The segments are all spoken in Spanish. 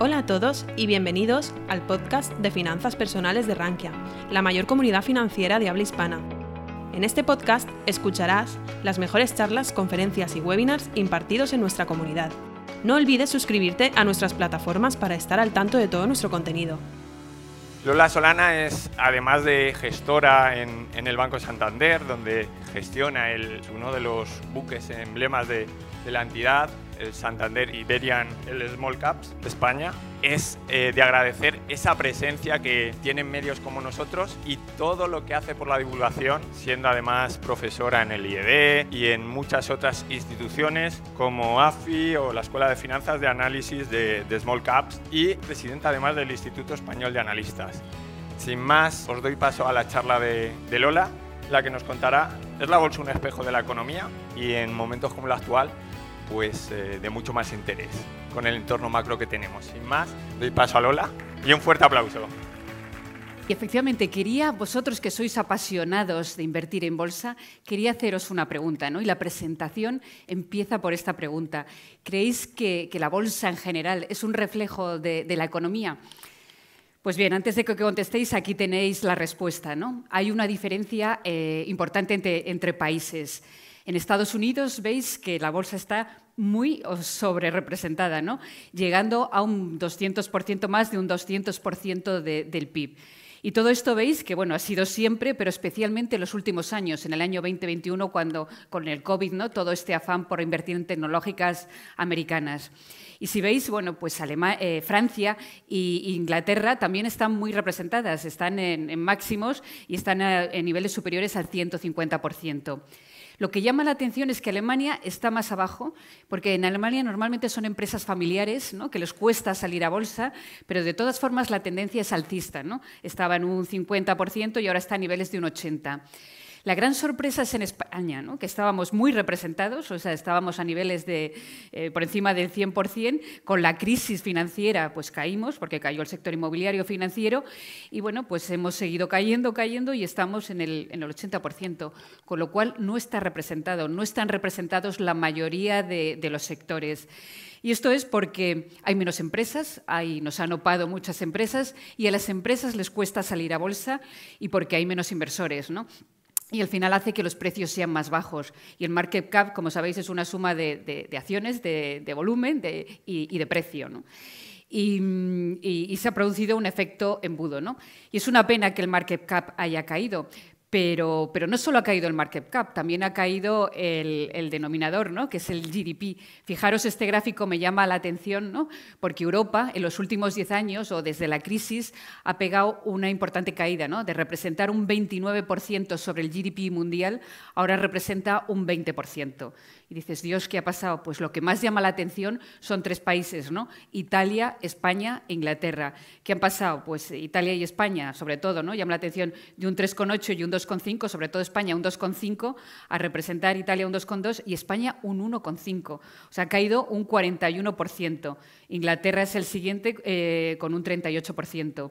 Hola a todos y bienvenidos al podcast de Finanzas Personales de Rankia, la mayor comunidad financiera de habla hispana. En este podcast escucharás las mejores charlas, conferencias y webinars impartidos en nuestra comunidad. No olvides suscribirte a nuestras plataformas para estar al tanto de todo nuestro contenido. Lola Solana es, además de gestora en, el Banco Santander, donde gestiona uno de los buques emblemas de la entidad, el Santander Iberian, el Small Caps de España, es eh, de agradecer esa presencia que tienen medios como nosotros y todo lo que hace por la divulgación, siendo además profesora en el IED y en muchas otras instituciones como AFI o la Escuela de Finanzas de Análisis de, Small Caps y presidenta además del Instituto Español de Analistas. Sin más, os doy paso a la charla de, de Lola, la que nos contará, ¿es la bolsa un espejo de la economía? Y en momentos como el actual, pues eh, de mucho más interés con el entorno macro que tenemos. Sin más, doy paso a Lola y un fuerte aplauso. Y efectivamente, quería, vosotros que sois apasionados de invertir en bolsa, quería haceros una pregunta, ¿no? Y la presentación empieza por esta pregunta. ¿Creéis que, la bolsa en general es un reflejo de, la economía? Pues bien, antes de que contestéis, aquí tenéis la respuesta, ¿no? Hay una diferencia eh, importante entre países. En Estados Unidos veis que la bolsa está muy sobre representada, ¿no? llegando a un 200% más de un 200% del PIB. Y todo esto veis que bueno, ha sido siempre, pero especialmente en los últimos años, en el año 2021, cuando con el COVID, ¿no? todo este afán por invertir en tecnológicas americanas. Y si veis, bueno, pues eh, Francia e Inglaterra también están muy representadas, están en, máximos y están en niveles superiores al 150%. Lo que llama la atención es que Alemania está más abajo, porque en Alemania normalmente son empresas familiares, ¿no? que les cuesta salir a bolsa, pero de todas formas la tendencia es alcista. Estaba en un 50% y ahora está a niveles de un 80%. La gran sorpresa es en España, que estábamos muy representados, o sea, estábamos a niveles de eh, por encima del 100%, con la crisis financiera pues caímos, porque cayó el sector inmobiliario financiero, y bueno, pues hemos seguido cayendo, cayendo y estamos en el, en el 80%, con lo cual no está representado, no están representados la mayoría de, de los sectores. Y esto es porque hay menos empresas, hay, nos han opado muchas empresas y a las empresas les cuesta salir a bolsa y porque hay menos inversores. ¿no? Y al final hace que los precios sean más bajos. Y el market cap, como sabéis, es una suma de, acciones, de, volumen y, de precio. Y, se ha producido un efecto embudo. ¿no? Y es una pena que el market cap haya caído, pero, pero, no solo ha caído el market cap, también ha caído el, denominador, ¿no? que es el GDP. Fijaros, este gráfico me llama la atención, ¿no? porque Europa en los últimos 10 años o desde la crisis ha pegado una importante caída, ¿no? de representar un 29% sobre el GDP mundial, ahora representa un 20% y dices, Dios, ¿qué ha pasado? Pues lo que más llama la atención son tres países, ¿no? Italia, España e Inglaterra. ¿Qué han pasado? Pues Italia y España, sobre todo, ¿no? Llama la atención de un 3,8 y un 2,5, sobre todo España un 2,5, a representar Italia un 2,2 y España un 1,5. O sea, ha caído un 41%. Inglaterra es el siguiente eh, con un 38%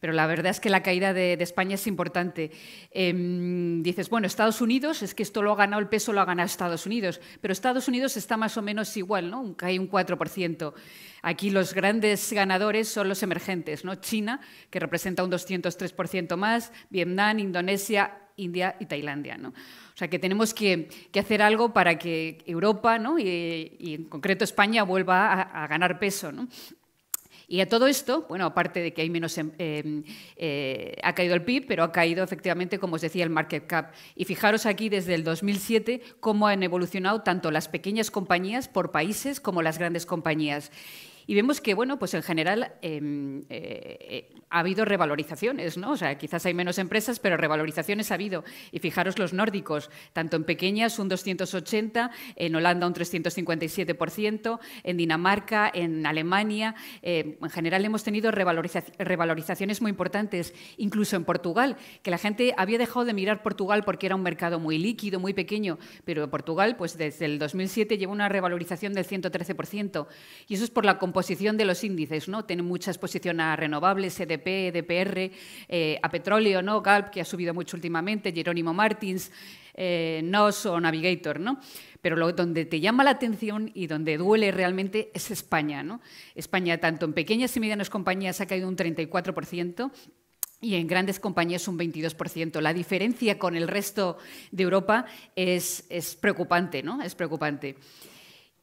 pero la verdad es que la caída de, España es importante. Em, dices, bueno, Estados Unidos, es que esto lo ha ganado, el peso lo ha ganado Estados Unidos, pero Estados Unidos está más o menos igual, ¿no? Cae un 4%. Aquí los grandes ganadores son los emergentes, ¿no? China, que representa un 203% más, Vietnam, Indonesia, India y Tailandia. ¿no? O sea que tenemos que, hacer algo para que Europa ¿no? y, en concreto España vuelva a, a ganar peso. ¿no? Y a todo esto, bueno, aparte de que hay menos, em, em, eh, ha caído el PIB, pero ha caído efectivamente, como os decía, el market cap. Y fijaros aquí desde el 2007 cómo han evolucionado tanto las pequeñas compañías por países como las grandes compañías. Y vemos que, bueno, pues en general em, eh, ha habido revalorizaciones, ¿no? O sea, quizás hay menos empresas, pero revalorizaciones ha habido. Y fijaros los nórdicos, tanto en pequeñas un 280, en Holanda un 357%, en Dinamarca, en Alemania. Eh, en general hemos tenido revalorizaciones muy importantes, incluso en Portugal, que la gente había dejado de mirar Portugal porque era un mercado muy líquido, muy pequeño, pero Portugal, pues desde el 2007 lleva una revalorización del 113%. Y eso es por la composición de los índices, ¿no? Tiene mucha exposición a renovables, EDP, EDPR, eh, a petróleo, ¿no? Galp, que ha subido mucho últimamente, Jerónimo Martins, eh, NOS o Navigator, ¿no? Pero lo, donde te llama la atención y donde duele realmente es España, ¿no? España, tanto en pequeñas y medianas compañías, ha caído un 34%, y en grandes compañías un 22%. La diferencia con el resto de Europa es, es preocupante, ¿no? Es preocupante.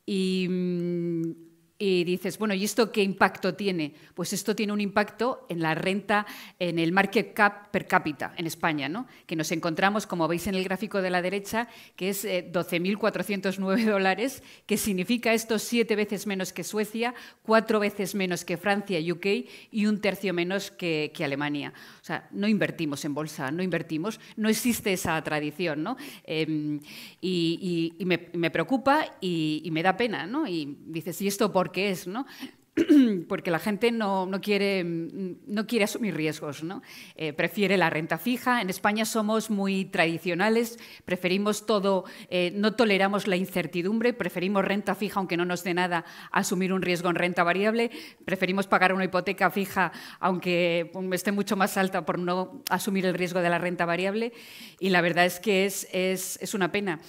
Y mm, y dices, bueno, ¿y esto qué impacto tiene? Pues esto tiene un impacto en la renta, en el market cap per cápita en España, ¿no? que nos encontramos, como veis en el gráfico de la derecha, que es 12.409 eh, dólares, que significa esto siete veces menos que Suecia, cuatro veces menos que Francia y UK y un tercio menos que, Alemania. O sea, no invertimos en bolsa, no invertimos, no existe esa tradición. ¿no? Em, y, me, me, preocupa y, me da pena. ¿no? Y dices, ¿y esto por qué es, ¿no? porque la gente no, quiere, no quiere asumir riesgos, ¿no? Eh, prefiere la renta fija. En España somos muy tradicionales, preferimos todo, eh, no toleramos la incertidumbre, preferimos renta fija aunque no nos dé nada asumir un riesgo en renta variable, preferimos pagar una hipoteca fija aunque esté mucho más alta por no asumir el riesgo de la renta variable y la verdad es que es, es, es una pena.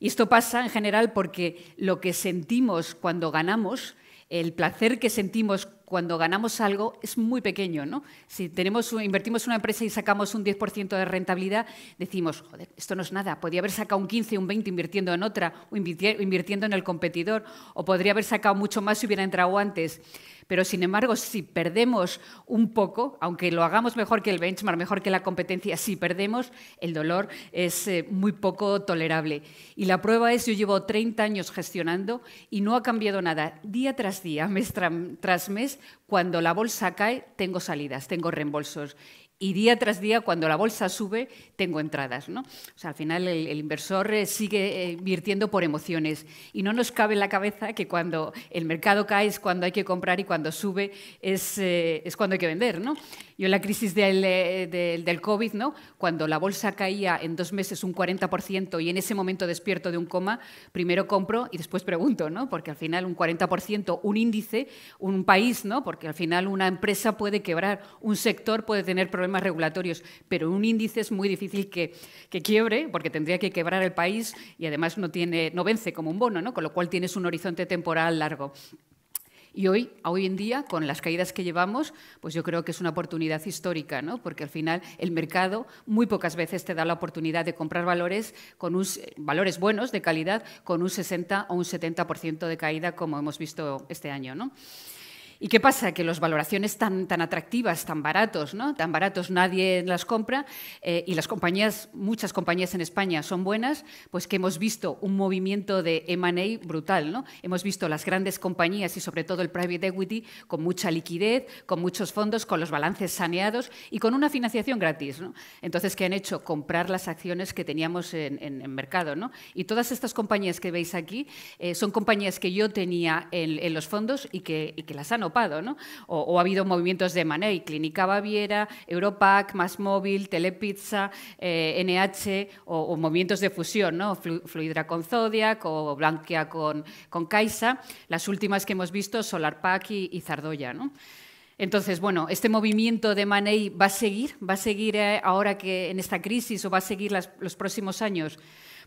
Y esto pasa en general porque lo que sentimos cuando ganamos el placer que sentimos cuando ganamos algo es muy pequeño. ¿no? Si tenemos, invertimos en una empresa y sacamos un 10% de rentabilidad, decimos, joder, esto no es nada, podría haber sacado un 15, un 20 invirtiendo en otra o invirtiendo en el competidor, o podría haber sacado mucho más si hubiera entrado antes. Pero, sin embargo, si perdemos un poco, aunque lo hagamos mejor que el benchmark, mejor que la competencia, si perdemos, el dolor es eh, muy poco tolerable. Y la prueba es, yo llevo 30 años gestionando y no ha cambiado nada. Día tras día, mes tras mes, cuando la bolsa cae, tengo salidas, tengo reembolsos y día tras día, cuando la bolsa sube, tengo entradas. ¿no? O sea, al final el, inversor eh, sigue eh, invirtiendo por emociones y no nos cabe en la cabeza que cuando el mercado cae es cuando hay que comprar y cuando sube es, eh, es cuando hay que vender. ¿no? Yo en la crisis del, del, del, COVID, ¿no? cuando la bolsa caía en dos meses un 40% y en ese momento despierto de un coma, primero compro y después pregunto, ¿no? porque al final un 40%, un índice, un país, ¿no? porque al final una empresa puede quebrar, un sector puede tener problemas regulatorios, pero un índice es muy difícil que, quiebre, porque tendría que quebrar el país y además no, tiene, no vence como un bono, ¿no? con lo cual tienes un horizonte temporal largo. Y hoy, hoy en día, con las caídas que llevamos, pues yo creo que es una oportunidad histórica, ¿no? porque al final el mercado muy pocas veces te da la oportunidad de comprar valores, con valores buenos, de calidad, con un 60 o un 70% de caída, como hemos visto este año. ¿no? ¿Y qué pasa? Que las valoraciones tan, tan atractivas, tan baratos, ¿no? tan baratos nadie las compra eh, y las compañías, muchas compañías en España son buenas, pues que hemos visto un movimiento de M&A brutal. ¿no? Hemos visto las grandes compañías y sobre todo el private equity con mucha liquidez, con muchos fondos, con los balances saneados y con una financiación gratis. ¿no? Entonces, ¿qué han hecho? Comprar las acciones que teníamos en, mercado. ¿no? Y todas estas compañías que veis aquí eh, son compañías que yo tenía en, en los fondos y que, y que las han ¿no? O, ha habido movimientos de Manei, Clínica Baviera, Europac, Más Móvil, Telepizza, NH, eh, o, movimientos de fusión, ¿no? Fluidra con Zodiac o Blanquia con, con Caixa. Las últimas que hemos visto, SolarPack y, y Zardoya. Entonces, bueno, este movimiento de Manei va a seguir, va a seguir eh, ahora que en esta crisis o va a seguir los próximos años.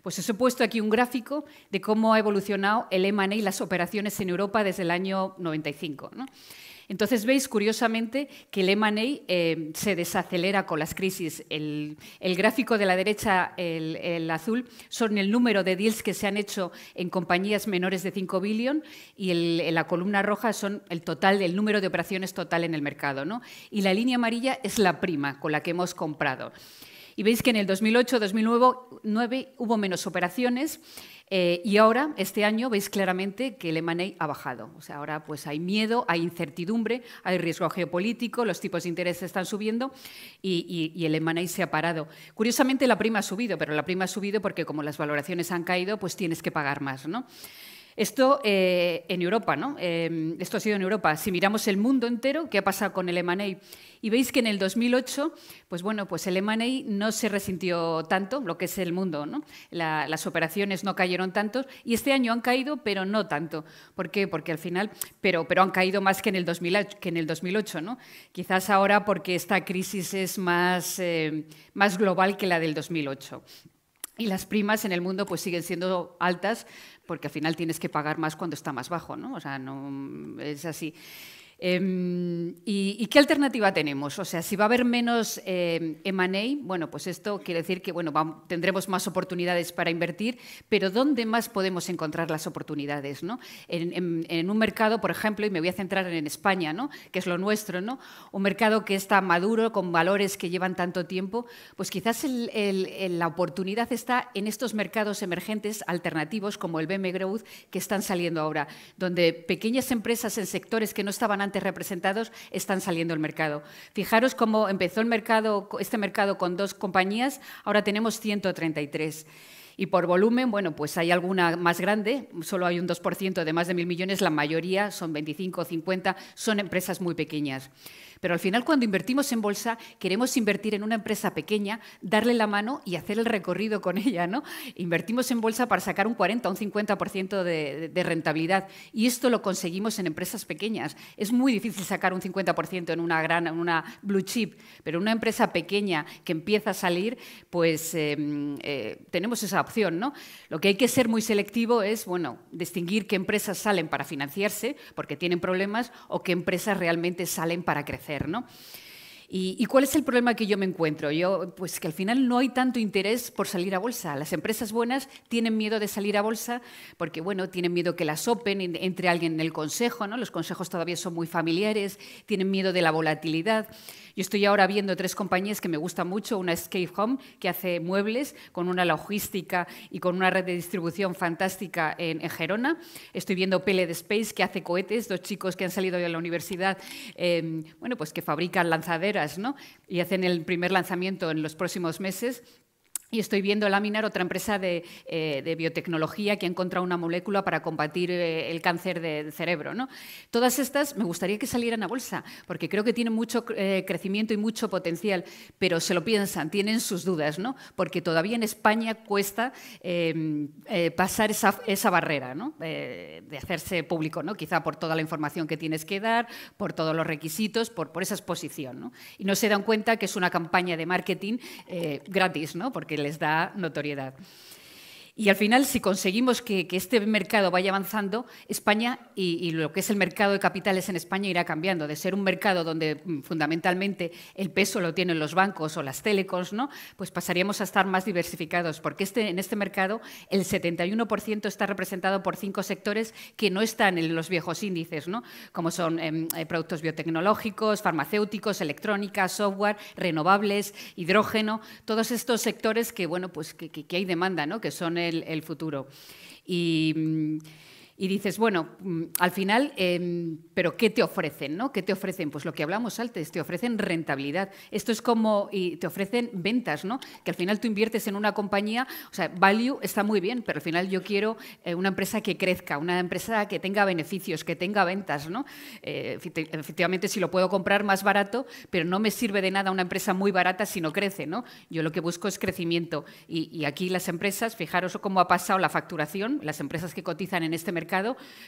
Pues os he puesto aquí un gráfico de cómo ha evolucionado el M&A y las operaciones en Europa desde el año 95. Entonces veis curiosamente que el M&A eh, se desacelera con las crisis. El, gráfico de la derecha, el, azul, son el número de deals que se han hecho en compañías menores de 5 billion y la columna roja son el total, el número de operaciones total en el mercado. Y la línea amarilla es la prima con la que hemos comprado. Y veis que en el 2008-2009 hubo menos operaciones eh, y ahora, este año, veis claramente que el M&A ha bajado. O sea, ahora pues hay miedo, hay incertidumbre, hay riesgo geopolítico, los tipos de interés están subiendo y, el M&A se ha parado. Curiosamente, la prima ha subido, pero la prima ha subido porque como las valoraciones han caído, pues tienes que pagar más, ¿no? Esto eh, en Europa, ¿no? Eh, esto ha sido en Europa. Si miramos el mundo entero, ¿qué ha pasado con el M&A? Y veis que en el 2008, pues bueno, pues el M&A no se resintió tanto, lo que es el mundo, ¿no? las operaciones no cayeron tanto y este año han caído, pero no tanto. ¿Por qué? Porque al final, pero, pero han caído más que en el, 2000, que en el 2008, ¿no? Quizás ahora porque esta crisis es más, eh, más global que la del 2008. Y las primas en el mundo pues siguen siendo altas porque al final tienes que pagar más cuando está más bajo, ¿no? O sea, no es así. Em, ¿y, qué alternativa tenemos? O sea, si va a haber menos eh, M&A, bueno, pues esto quiere decir que bueno, tendremos más oportunidades para invertir, pero ¿dónde más podemos encontrar las oportunidades? ¿no? En, un mercado, por ejemplo, y me voy a centrar en España, ¿no? que es lo nuestro, ¿no? un mercado que está maduro, con valores que llevan tanto tiempo, pues quizás la oportunidad está en estos mercados emergentes alternativos como el BM Growth que están saliendo ahora, donde pequeñas empresas en sectores que no estaban antes representados están saliendo al mercado. Fijaros cómo empezó el mercado, este mercado con dos compañías, ahora tenemos 133. Y por volumen, bueno, pues hay alguna más grande, solo hay un 2% de más de mil millones, la mayoría son 25 o 50, son empresas muy pequeñas. Pero al final, cuando invertimos en bolsa, queremos invertir en una empresa pequeña, darle la mano y hacer el recorrido con ella. ¿no? Invertimos en bolsa para sacar un 40 o un 50% de, de rentabilidad. Y esto lo conseguimos en empresas pequeñas. Es muy difícil sacar un 50% en una gran, en una blue chip, pero en una empresa pequeña que empieza a salir, pues em, eh, tenemos esa ¿no? Lo que hay que ser muy selectivo es bueno, distinguir qué empresas salen para financiarse porque tienen problemas o qué empresas realmente salen para crecer. ¿no? ¿Y, cuál es el problema que yo me encuentro? Yo, pues que al final no hay tanto interés por salir a bolsa. Las empresas buenas tienen miedo de salir a bolsa porque, bueno, tienen miedo que las open, entre alguien en el consejo, ¿no? Los consejos todavía son muy familiares, tienen miedo de la volatilidad. Yo estoy ahora viendo tres compañías que me gustan mucho. Una es Escape Home, que hace muebles con una logística y con una red de distribución fantástica en, Gerona. Estoy viendo Pellet Space, que hace cohetes, dos chicos que han salido de la universidad, em, bueno, pues que fabrican lanzaderas ¿no? y hacen el primer lanzamiento en los próximos meses. Y estoy viendo Laminar, otra empresa de, eh, biotecnología que ha encontrado una molécula para combatir eh, el cáncer del cerebro. ¿no? Todas estas me gustaría que salieran a bolsa, porque creo que tienen mucho eh, crecimiento y mucho potencial, pero se lo piensan, tienen sus dudas, ¿no? porque todavía en España cuesta em, pasar esa, esa barrera ¿no? de hacerse público, ¿no? quizá por toda la información que tienes que dar, por todos los requisitos, por, por esa exposición. ¿no? Y no se dan cuenta que es una campaña de marketing gratis, ¿no? porque les da notoriedad. Y al final, si conseguimos que, este mercado vaya avanzando, España y, lo que es el mercado de capitales en España irá cambiando. De ser un mercado donde mm, fundamentalmente el peso lo tienen los bancos o las telecoms, ¿no? pues pasaríamos a estar más diversificados, porque este, en este mercado el 71% está representado por cinco sectores que no están en los viejos índices, ¿no? como son em, eh, productos biotecnológicos, farmacéuticos, electrónica, software, renovables, hidrógeno, todos estos sectores que, bueno, pues que, que hay demanda, ¿no? que son el, futuro. Y mm, y dices, bueno, mm, al final, em, ¿pero qué te ofrecen? ¿no? ¿Qué te ofrecen? Pues lo que hablamos antes, te ofrecen rentabilidad. Esto es como, y te ofrecen ventas, ¿no? Que al final tú inviertes en una compañía, o sea, value está muy bien, pero al final yo quiero eh, una empresa que crezca, una empresa que tenga beneficios, que tenga ventas, ¿no? Eh, efectivamente, si lo puedo comprar más barato, pero no me sirve de nada una empresa muy barata si no crece, ¿no? Yo lo que busco es crecimiento. Y, y aquí las empresas, fijaros cómo ha pasado la facturación, las empresas que cotizan en este mercado,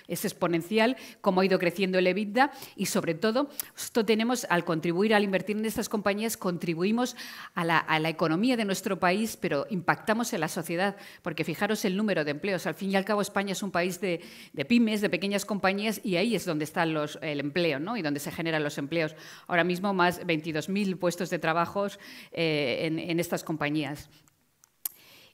es exponencial, cómo ha ido creciendo el EBITDA y sobre todo, esto tenemos, al contribuir, al invertir en estas compañías, contribuimos a la, economía de nuestro país, pero impactamos en la sociedad, porque fijaros el número de empleos. Al fin y al cabo, España es un país de, pymes, de pequeñas compañías, y ahí es donde está el empleo y donde se generan los empleos. Ahora mismo, más 22.000 puestos de trabajo eh, en, estas compañías.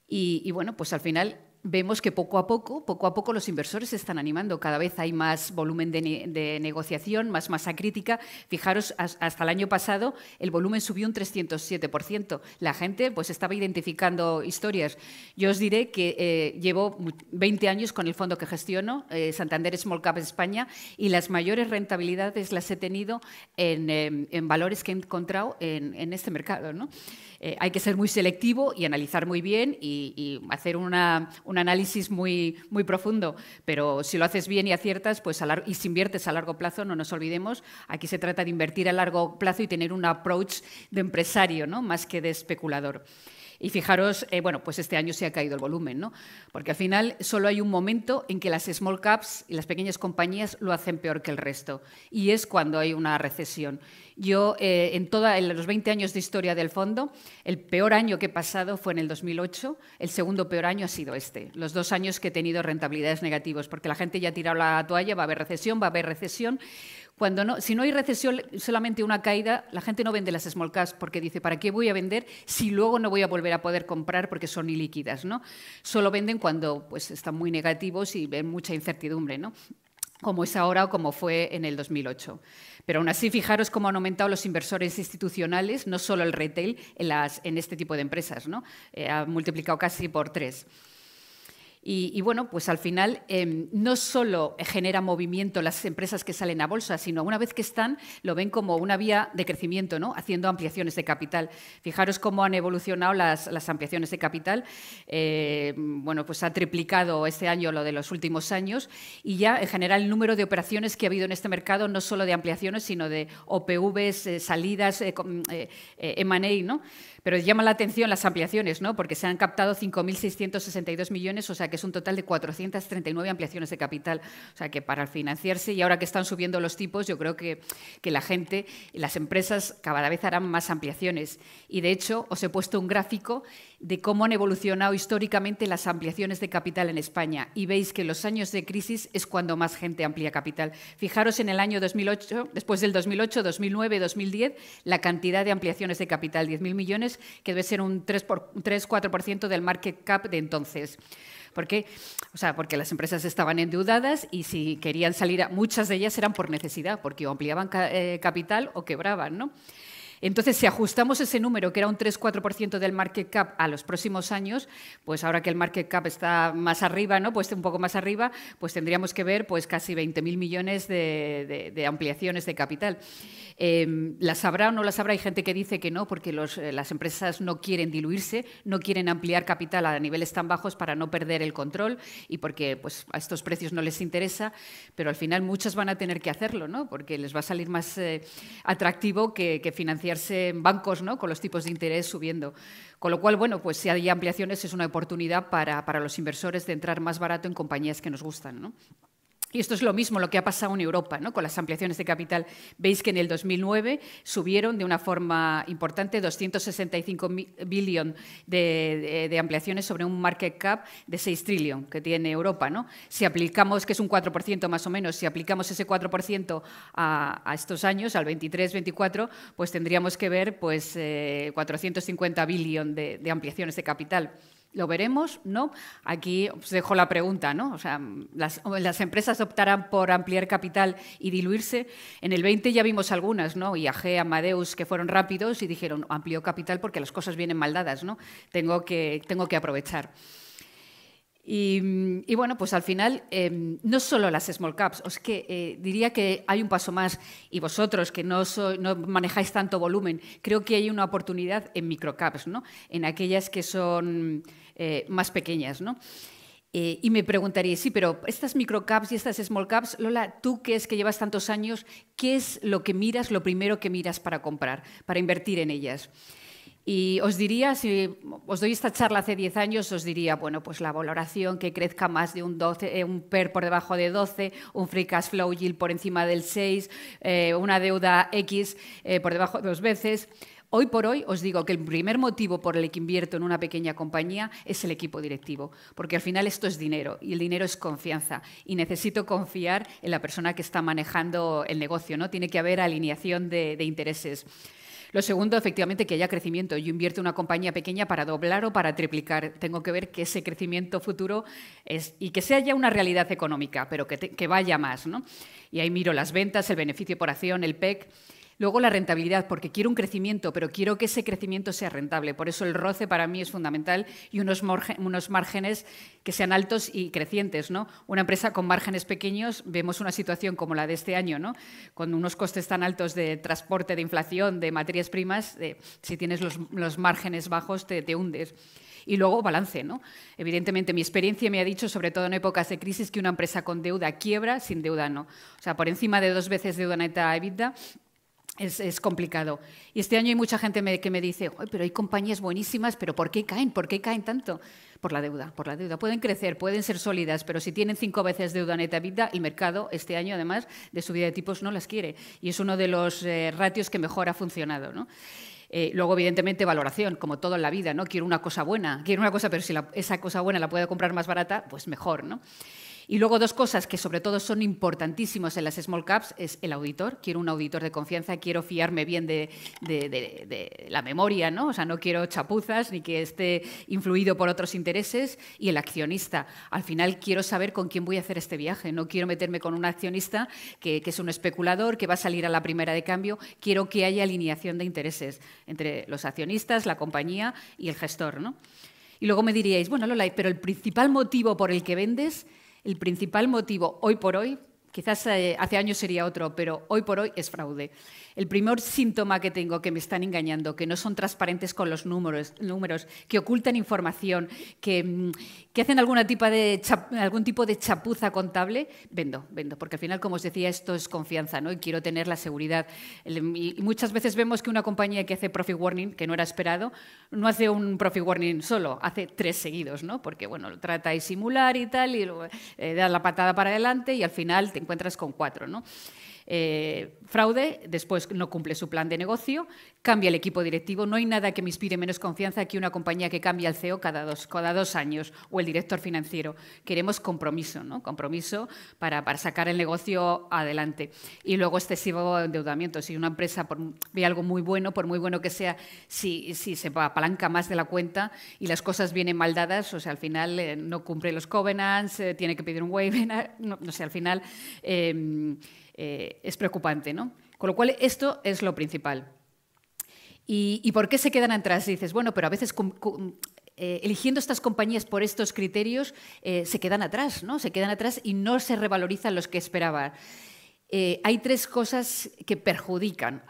Y, bueno, pues al final vemos que poco a poco, poco a poco los inversores se están animando. Cada vez hay más volumen de, negociación, más masa crítica. Fijaros, hasta el año pasado el volumen subió un 307%. La gente pues estaba identificando historias. Yo os diré que eh, llevo 20 años con el fondo que gestiono, eh, Santander Small Cap España, y las mayores rentabilidades las he tenido en, em, valores que he encontrado en, este mercado. ¿no? Eh, hay que ser muy selectivo y analizar muy bien y, hacer una un análisis muy, muy profundo, pero si lo haces bien y aciertas, pues y si inviertes a largo plazo, no nos olvidemos, aquí se trata de invertir a largo plazo y tener un approach de empresario, ¿no? más que de especulador. Y fijaros, eh, bueno, pues este año se ha caído el volumen, ¿no? Porque al final solo hay un momento en que las small caps y las pequeñas compañías lo hacen peor que el resto, y es cuando hay una recesión. Yo, eh, en, toda, en los 20 años de historia del fondo, el peor año que he pasado fue en el 2008, el segundo peor año ha sido este, los dos años que he tenido rentabilidades negativas, porque la gente ya ha tirado la toalla, va a haber recesión, va a haber recesión. Cuando no, si no hay recesión, solamente una caída, la gente no vende las small caps porque dice, ¿para qué voy a vender si luego no voy a volver a poder comprar porque son ilíquidas? ¿no? Solo venden cuando pues, están muy negativos y ven mucha incertidumbre. ¿no? como es ahora o como fue en el 2008. Pero aún así, fijaros cómo han aumentado los inversores institucionales, no solo el retail, en, las, en este tipo de empresas. ¿no? Eh, ha multiplicado casi por tres. Y, bueno, pues al final em, no solo genera movimiento las empresas que salen a bolsa, sino una vez que están, lo ven como una vía de crecimiento, ¿no? haciendo ampliaciones de capital. Fijaros cómo han evolucionado las, ampliaciones de capital. Eh, bueno, pues ha triplicado este año lo de los últimos años y ya en general el número de operaciones que ha habido en este mercado, no solo de ampliaciones, sino de OPVs, eh, salidas, eh, M&A, ¿no? Pero llama la atención las ampliaciones, ¿no? porque se han captado 5.662 millones, o sea que es un total de 439 ampliaciones de capital. O sea que para financiarse y ahora que están subiendo los tipos, yo creo que, que la gente, las empresas cada vez harán más ampliaciones. Y de hecho, os he puesto un gráfico de cómo han evolucionado históricamente las ampliaciones de capital en España y veis que en los años de crisis es cuando más gente amplía capital. Fijaros en el año 2008, después del 2008, 2009, 2010, la cantidad de ampliaciones de capital, 10.000 millones, que debe ser un 3-4% del market cap de entonces. ¿Por qué? O sea, porque las empresas estaban endeudadas y si querían salir, muchas de ellas eran por necesidad, porque ampliaban eh, capital o quebraban, ¿no? Entonces, si ajustamos ese número, que era un 3-4% del market cap a los próximos años, pues ahora que el market cap está más arriba, ¿no? pues un poco más arriba, pues tendríamos que ver pues casi 20.000 millones de, ampliaciones de capital. Eh, ¿Las habrá o no las habrá? Hay gente que dice que no, porque eh, las empresas no quieren diluirse, no quieren ampliar capital a niveles tan bajos para no perder el control y porque pues, a estos precios no les interesa, pero al final muchas van a tener que hacerlo, ¿no? porque les va a salir más eh, atractivo que financiar en bancos ¿no? con los tipos de interés subiendo. Con lo cual, bueno, pues si hay ampliaciones es una oportunidad para, para los inversores de entrar más barato en compañías que nos gustan. ¿no? Y esto es lo mismo lo que ha pasado en Europa, ¿no? con las ampliaciones de capital. Veis que en el 2009 subieron de una forma importante 265 billones de, ampliaciones sobre un market cap de 6 trillion que tiene Europa. ¿no? Si aplicamos, que es un 4% más o menos, si aplicamos ese 4% a, estos años, al 23-24, pues tendríamos que ver pues, 450 eh, billones de, de ampliaciones de capital. ¿Lo veremos? ¿No? Aquí os dejo la pregunta, ¿no? O sea, las, empresas optarán por ampliar capital y diluirse. En el 20 ya vimos algunas, ¿no? IAG, Amadeus, que fueron rápidos y dijeron, amplió capital porque las cosas vienen mal dadas, ¿no? Tengo que, tengo que aprovechar. Y, bueno, pues al final, em, no solo las small caps, es que eh, diría que hay un paso más, y vosotros que no, no, manejáis tanto volumen, creo que hay una oportunidad en microcaps, ¿no? en aquellas que son eh, más pequeñas. ¿no? Eh, y me preguntaría, sí, pero estas microcaps y estas small caps, Lola, tú que es que llevas tantos años, ¿qué es lo que miras, lo primero que miras para comprar, para invertir en ellas? Y os diría, si os doy esta charla hace 10 años, os diría, bueno, pues la valoración que crezca más de un 12, eh, un PER por debajo de 12, un free cash flow yield por encima del 6, eh, una deuda X eh, por debajo de dos veces. Hoy por hoy os digo que el primer motivo por el que invierto en una pequeña compañía es el equipo directivo, porque al final esto es dinero y el dinero es confianza y necesito confiar en la persona que está manejando el negocio, ¿no? Tiene que haber alineación de intereses. Lo segundo, efectivamente, que haya crecimiento. Yo invierto en una compañía pequeña para doblar o para triplicar. Tengo que ver que ese crecimiento futuro es, y que sea ya una realidad económica, pero que, vaya más. ¿no? Y ahí miro las ventas, el beneficio por acción, el PEC. Luego la rentabilidad, porque quiero un crecimiento, pero quiero que ese crecimiento sea rentable. Por eso el roce para mí es fundamental y unos, unos márgenes que sean altos y crecientes. ¿no? Una empresa con márgenes pequeños, vemos una situación como la de este año, ¿no? con unos costes tan altos de transporte, de inflación, de materias primas, si tienes los, márgenes bajos te, te hundes. Y luego balance, ¿no? Evidentemente, mi experiencia me ha dicho, sobre todo en épocas de crisis, que una empresa con deuda quiebra, sin deuda no. O sea, por encima de dos veces deuda neta EBITDA, es, complicado. Y este año hay mucha gente que me dice, pero hay compañías buenísimas, pero ¿por qué caen? ¿Por qué caen tanto? Por la deuda, por la deuda. Pueden crecer, pueden ser sólidas, pero si tienen cinco veces deuda neta vida, el mercado este año, además de subida de tipos, no las quiere. Y es uno de los eh, ratios que mejor ha funcionado. ¿no? Eh, luego, evidentemente, valoración, como todo en la vida, ¿no? Quiero una cosa buena, quiero una cosa, pero si esa cosa buena la puedo comprar más barata, pues mejor, ¿no? Y luego dos cosas que sobre todo son importantísimas en las small caps es el auditor. Quiero un auditor de confianza, quiero fiarme bien de, la memoria, ¿no? O sea, no quiero chapuzas ni que esté influido por otros intereses. Y el accionista. Al final quiero saber con quién voy a hacer este viaje. No quiero meterme con un accionista que, que es un especulador, que va a salir a la primera de cambio. Quiero que haya alineación de intereses entre los accionistas, la compañía y el gestor, ¿no? Y luego me diríais, bueno, Lola, pero el principal motivo por el que vendes el principal motivo hoy por hoy, quizás eh, hace años sería otro, pero hoy por hoy es fraude. El primer síntoma que tengo que me están engañando, que no son transparentes con los números, números que ocultan información, que, mm, hacen alguna tipo de algún tipo de chapuza contable, vendo, vendo, porque al final, como os decía, esto es confianza ¿no? y quiero tener la seguridad. Y muchas veces vemos que una compañía que hace profit warning, que no era esperado, no hace un profit warning solo, hace tres seguidos, ¿no? porque bueno, trata de simular y tal, y eh, da la patada para adelante y al final te encuentras con cuatro. ¿no? Eh, fraude, después no cumple su plan de negocio, cambia el equipo directivo. No hay nada que me inspire menos confianza que una compañía que cambia el CEO cada dos, cada dos años o el director financiero. Queremos compromiso, ¿no? compromiso para, para sacar el negocio adelante. Y luego excesivo endeudamiento. Si una empresa ve algo muy bueno, por muy bueno que sea, si, si se apalanca más de la cuenta y las cosas vienen mal dadas, o sea, al final eh, no cumple los covenants, eh, tiene que pedir un waiver, no, no sé, al final... Eh, es preocupante. ¿no? Con lo cual, esto es lo principal. ¿Y, por qué se quedan atrás? Dices, bueno, pero a veces eh, eligiendo estas compañías por estos criterios eh, se quedan atrás, ¿no? Se quedan atrás y no se revalorizan los que esperaban. Eh, hay tres cosas que perjudican,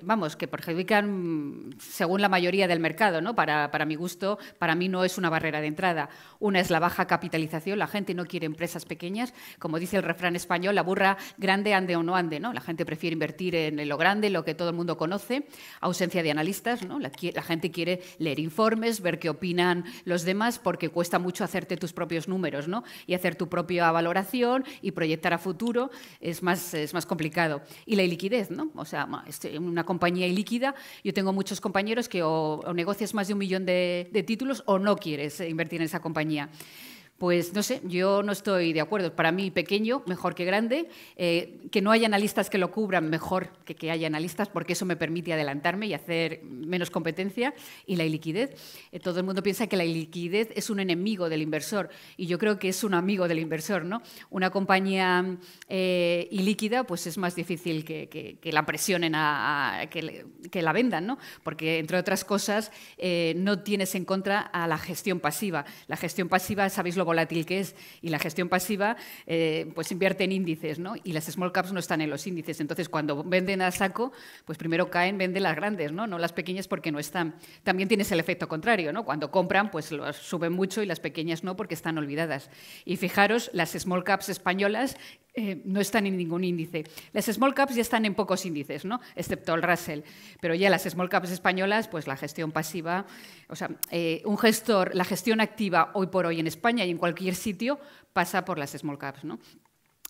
vamos, que perjudican según la mayoría del mercado, ¿no? Para, para, mi gusto, para mí no es una barrera de entrada. Una es la baja capitalización, la gente no quiere empresas pequeñas, como dice el refrán español, la burra grande ande o no ande, ¿no? La gente prefiere invertir en lo grande, lo que todo el mundo conoce, ausencia de analistas, ¿no? La, la gente quiere leer informes, ver qué opinan los demás, porque cuesta mucho hacerte tus propios números, ¿no? Y hacer tu propia valoración y proyectar a futuro. Es es más, es más complicado. Y la iliquidez, ¿no? O sea, este, una compañía ilíquida, yo tengo muchos compañeros que o, negocias más de un millón de, de títulos o no quieres invertir en esa compañía. Pues no sé, yo no estoy de acuerdo. Para mí, pequeño, mejor que grande. Eh, que no haya analistas que lo cubran, mejor que que haya analistas, porque eso me permite adelantarme y hacer menos competencia. Y la iliquidez. Eh, todo el mundo piensa que la iliquidez es un enemigo del inversor. Y yo creo que es un amigo del inversor. ¿no? Una compañía eh, ilíquida, pues es más difícil que, la presionen a, que, la vendan, ¿no? porque, entre otras cosas, no tienes en contra a la gestión pasiva. La gestión pasiva, sabéis lo volátil que es y la gestión pasiva, eh, pues invierte en índices, ¿no? Y las small caps no están en los índices. Entonces, cuando venden a saco, pues primero caen, venden las grandes, ¿no? No las pequeñas porque no están. También tienes el efecto contrario, ¿no? Cuando compran, pues las suben mucho y las pequeñas no porque están olvidadas. Y fijaros, las small caps españolas eh, no están en ningún índice. Las small caps ya están en pocos índices, ¿no? excepto el Russell. Pero ya las small caps españolas, pues la gestión pasiva, o sea, eh, un gestor, la gestión activa hoy por hoy en España y en cualquier sitio pasa por las small caps. ¿no?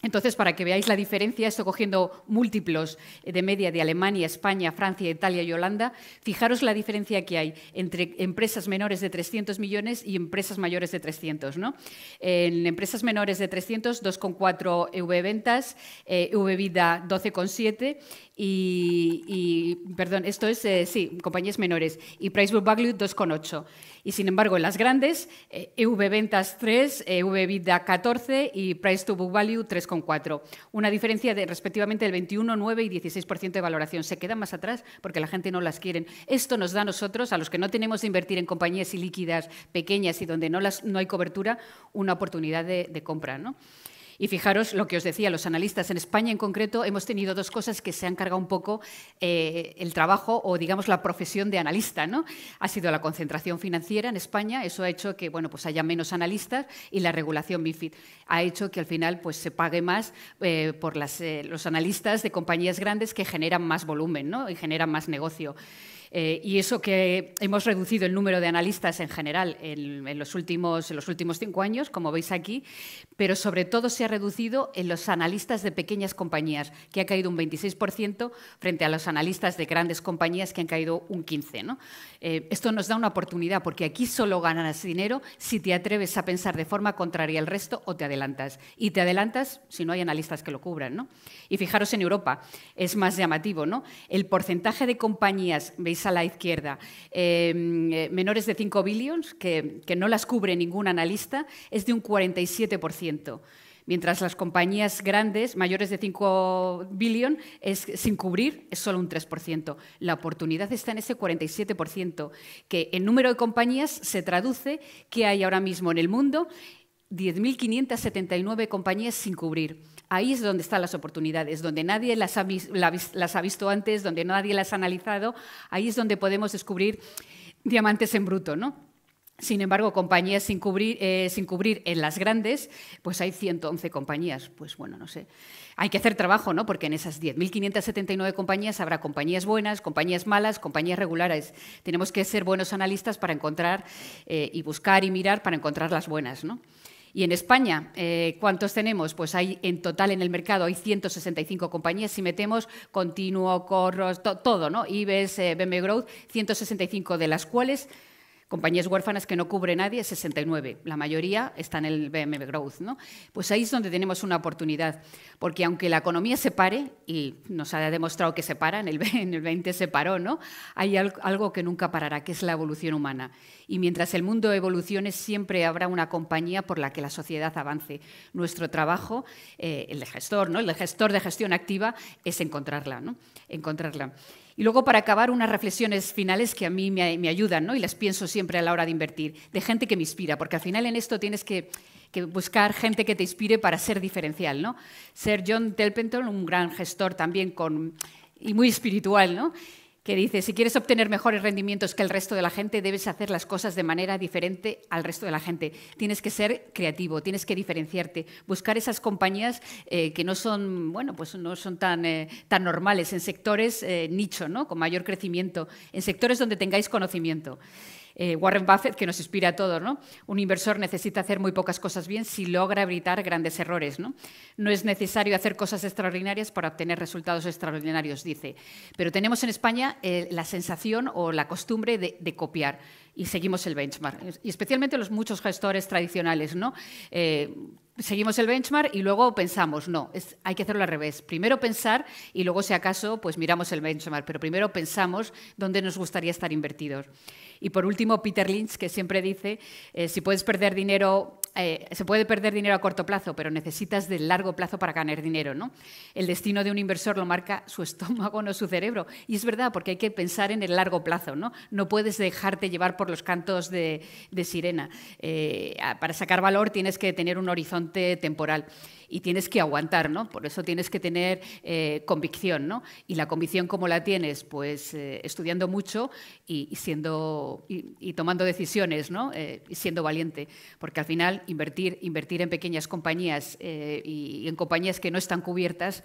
Entonces, para que veáis la diferencia, estoy cogiendo múltiplos de media de Alemania, España, Francia, Italia y Holanda. Fijaros la diferencia que hay entre empresas menores de 300 millones y empresas mayores de 300. ¿no? En empresas menores de 300, 2,4 EV ventas, eh, EV vida 12,7 y, perdón, esto es, eh, sí, compañías menores, y Price Book Value 2,8. Y sin embargo, en las grandes, EV eh, ventas 3, EV vida 14 y Price to Book Value 3,8. 3,4. Una diferencia de respectivamente del 21, 9 y 16% de valoración. Se quedan más atrás porque la gente no las quiere. Esto nos da a nosotros, a los que no tenemos de invertir en compañías ilíquidas pequeñas y donde no, las, no hay cobertura, una oportunidad de, de compra. ¿no? Y fijaros lo que os decía, los analistas en España en concreto hemos tenido dos cosas que se han cargado un poco eh, el trabajo o digamos la profesión de analista. ¿no? Ha sido la concentración financiera en España, eso ha hecho que bueno, pues haya menos analistas y la regulación MIFID ha hecho que al final pues, se pague más eh, por eh, los analistas de compañías grandes que generan más volumen ¿no? y generan más negocio. Eh, y eso que hemos reducido el número de analistas en general en, los últimos, en los últimos cinco años, como veis aquí, pero sobre todo se ha reducido en los analistas de pequeñas compañías, que ha caído un 26% frente a los analistas de grandes compañías, que han caído un 15%. Eh, esto nos da una oportunidad, porque aquí solo ganas dinero si te atreves a pensar de forma contraria al resto o te adelantas. Y te adelantas si no hay analistas que lo cubran. ¿no? Y fijaros en Europa, es más llamativo. ¿no? El porcentaje de compañías, veis a la izquierda, em, eh, menores de 5 billions, que, que no las cubre ningún analista, es de un 47% mientras las compañías grandes, mayores de 5 billion, es sin cubrir, es solo un 3%. La oportunidad está en ese 47%, que en número de compañías se traduce que hay ahora mismo en el mundo 10.579 compañías sin cubrir. Ahí es donde están las oportunidades, donde nadie las ha, visto antes, donde nadie las ha analizado. Ahí es donde podemos descubrir diamantes en bruto, ¿no? Sin embargo, compañías sin cubrir, eh, sin cubrir en las grandes, pues hay 111 compañías. Pues bueno, no sé. Hay que hacer trabajo, ¿no? Porque en esas 10.579 compañías habrá compañías buenas, compañías malas, compañías regulares. Tenemos que ser buenos analistas para encontrar eh, y buscar y mirar para encontrar las buenas, ¿no? Y en España, eh, ¿cuántos tenemos? Pues hay en total en el mercado hay 165 compañías. Si metemos Continuo, Corros, todo, ¿no? IBEX, eh, BM Growth, 165 de las cuales compañías huérfanas que no cubre nadie, 69. La mayoría está en el BM Growth. ¿no? Pues ahí es donde tenemos una oportunidad, porque aunque la economía se pare, y nos ha demostrado que se para, en el, en el 20 se paró, ¿no? hay algo que nunca parará, que es la evolución humana. Y mientras el mundo evolucione, siempre habrá una compañía por la que la sociedad avance. Nuestro trabajo, eh, el de gestor, ¿no? el de gestor de gestión activa, es encontrarla. ¿no? encontrarla. Y luego, para acabar, unas reflexiones finales que a mí me, ayudan ¿no? y las pienso siempre a la hora de invertir, de gente que me inspira, porque al final en esto tienes que, buscar gente que te inspire para ser diferencial. ¿no? Ser John Telpenton, un gran gestor también con, y muy espiritual, ¿no? Que dice, si quieres obtener mejores rendimientos que el resto de la gente, debes hacer las cosas de manera diferente al resto de la gente. Tienes que ser creativo, tienes que diferenciarte, buscar esas compañías eh, que no son, bueno, pues no son tan, eh, tan normales, en sectores eh, nicho, ¿no? con mayor crecimiento, en sectores donde tengáis conocimiento. Eh, Warren Buffett, que nos inspira a todos. ¿no? Un inversor necesita hacer muy pocas cosas bien si logra evitar grandes errores. ¿no? no es necesario hacer cosas extraordinarias para obtener resultados extraordinarios, dice. Pero tenemos en España eh, la sensación o la costumbre de, copiar y seguimos el benchmark. Y especialmente los muchos gestores tradicionales, ¿no? Eh, seguimos el benchmark y luego pensamos, no, hay que hacerlo al revés. Primero pensar y luego, si acaso, pues miramos el benchmark, pero primero pensamos dónde nos gustaría estar invertidos. Y por último, Peter Lynch, que siempre dice, eh, si puedes perder dinero, eh, se puede perder dinero a corto plazo, pero necesitas de largo plazo para ganar dinero. ¿no? El destino de un inversor lo marca su estómago, no su cerebro. Y es verdad, porque hay que pensar en el largo plazo. No, no puedes dejarte llevar por los cantos de, sirena. Eh, para sacar valor tienes que tener un horizonte temporal y tienes que aguantar, ¿no? Por eso tienes que tener eh, convicción, ¿no? Y la convicción, ¿cómo la tienes? Pues eh, estudiando mucho y, siendo, y, tomando decisiones, ¿no? Eh, y siendo valiente, porque al final invertir, invertir en pequeñas compañías y en compañías que no están cubiertas